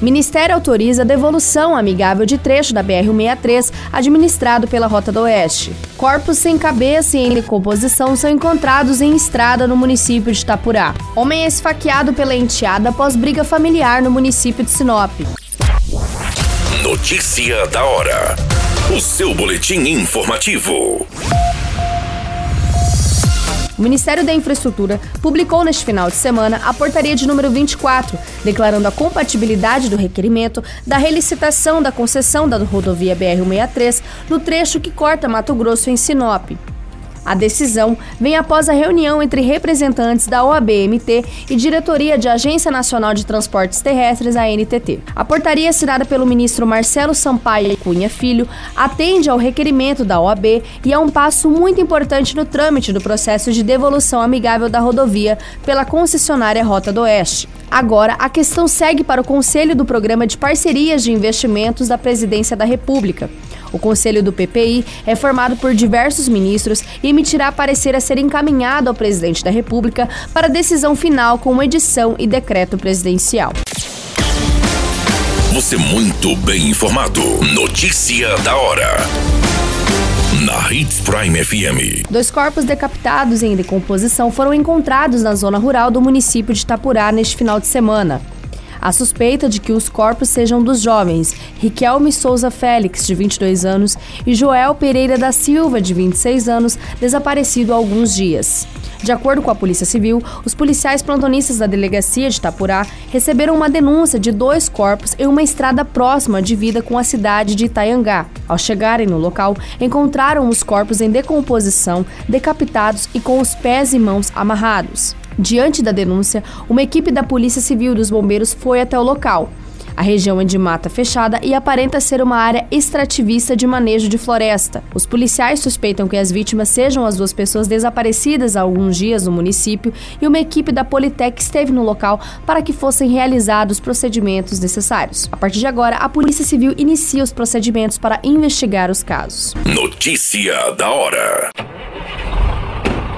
Ministério autoriza devolução amigável de trecho da BR-163 administrado pela Rota do Oeste. Corpos sem cabeça e em decomposição são encontrados em estrada no município de Itapurá. Homem é esfaqueado pela enteada após briga familiar no município de Sinop. Notícia da hora. O seu boletim informativo. O Ministério da Infraestrutura publicou neste final de semana a portaria de número 24, declarando a compatibilidade do requerimento da relicitação da concessão da rodovia BR-163 no trecho que corta Mato Grosso em Sinop. A decisão vem após a reunião entre representantes da OABMT e diretoria de Agência Nacional de Transportes Terrestres, a NTT. A portaria assinada pelo ministro Marcelo Sampaio Cunha Filho atende ao requerimento da OAB e é um passo muito importante no trâmite do processo de devolução amigável da rodovia pela concessionária Rota do Oeste. Agora, a questão segue para o Conselho do Programa de Parcerias de Investimentos da Presidência da República. O Conselho do PPI é formado por diversos ministros e emitirá parecer a ser encaminhado ao presidente da República para decisão final com edição e decreto presidencial. Você muito bem informado. Notícia da hora. Na Hits Prime FM. Dois corpos decapitados em decomposição foram encontrados na zona rural do município de Itapurá neste final de semana. A suspeita de que os corpos sejam dos jovens Riquelme Souza Félix, de 22 anos, e Joel Pereira da Silva, de 26 anos, desaparecido há alguns dias. De acordo com a Polícia Civil, os policiais plantonistas da delegacia de Itapurá receberam uma denúncia de dois corpos em uma estrada próxima divida com a cidade de Itaiangá. Ao chegarem no local, encontraram os corpos em decomposição, decapitados e com os pés e mãos amarrados. Diante da denúncia, uma equipe da Polícia Civil e dos Bombeiros foi até o local. A região é de mata fechada e aparenta ser uma área extrativista de manejo de floresta. Os policiais suspeitam que as vítimas sejam as duas pessoas desaparecidas há alguns dias no município e uma equipe da Politec esteve no local para que fossem realizados os procedimentos necessários. A partir de agora, a Polícia Civil inicia os procedimentos para investigar os casos. Notícia da hora.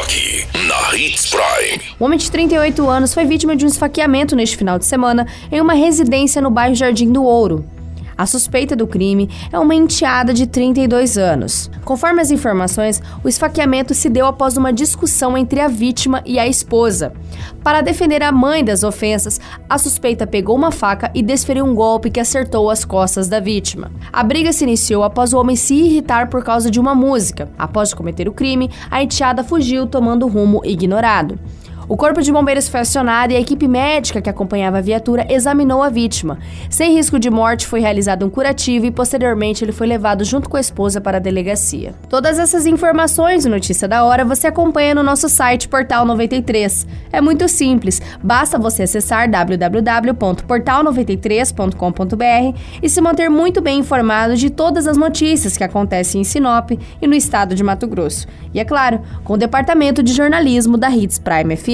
Aqui, na Hits Prime. Homem de 38 anos foi vítima de um esfaqueamento neste final de semana em uma residência no bairro Jardim do Ouro. A suspeita do crime é uma enteada de 32 anos. Conforme as informações, o esfaqueamento se deu após uma discussão entre a vítima e a esposa. Para defender a mãe das ofensas, a suspeita pegou uma faca e desferiu um golpe que acertou as costas da vítima. A briga se iniciou após o homem se irritar por causa de uma música. Após cometer o crime, a enteada fugiu tomando rumo ignorado. O corpo de bombeiros foi acionado e a equipe médica que acompanhava a viatura examinou a vítima. Sem risco de morte, foi realizado um curativo e posteriormente ele foi levado junto com a esposa para a delegacia. Todas essas informações e notícia da hora você acompanha no nosso site Portal 93. É muito simples, basta você acessar www.portal93.com.br e se manter muito bem informado de todas as notícias que acontecem em Sinop e no estado de Mato Grosso. E é claro, com o departamento de jornalismo da Hits Prime FM.